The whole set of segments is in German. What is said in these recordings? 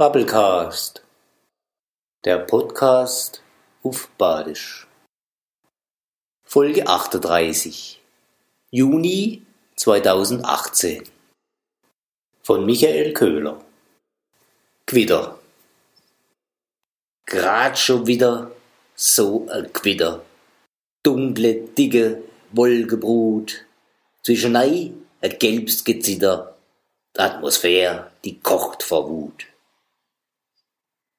Bubblecast, der Podcast auf Badisch. Folge 38, Juni 2018. Von Michael Köhler. Quitter. Grad schon wieder so ein Quitter. Dunkle, dicke Wolkebrut. Zwischenei ein gelbes Gezitter. Die Atmosphäre, die kocht vor Wut.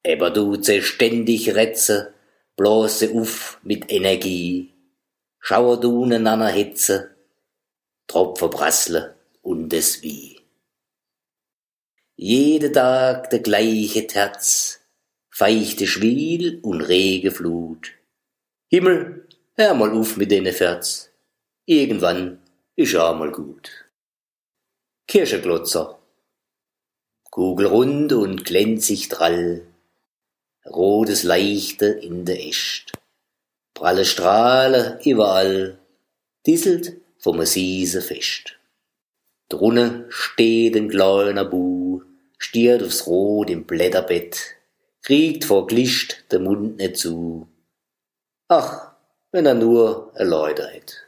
Aber du ständig Rätze, blase uff mit Energie. Schauer du neinander Hitze, Tropfen prassle und es wie. Jede Tag der gleiche Terz, feichte Schwiel und rege Flut. Himmel, hör mal uff mit dene Ferz, irgendwann ist auch mal gut. Kircheglotzer, kugelrund und glänzig drall, rotes Leichte in der Echt. Pralle Strahle überall, disselt vom Siese fest. Drunne steht ein kleiner Bu, stiert aufs Rot im Blätterbett, kriegt vor Glicht der Mund nicht zu. Ach, wenn er nur Erläuter hätt.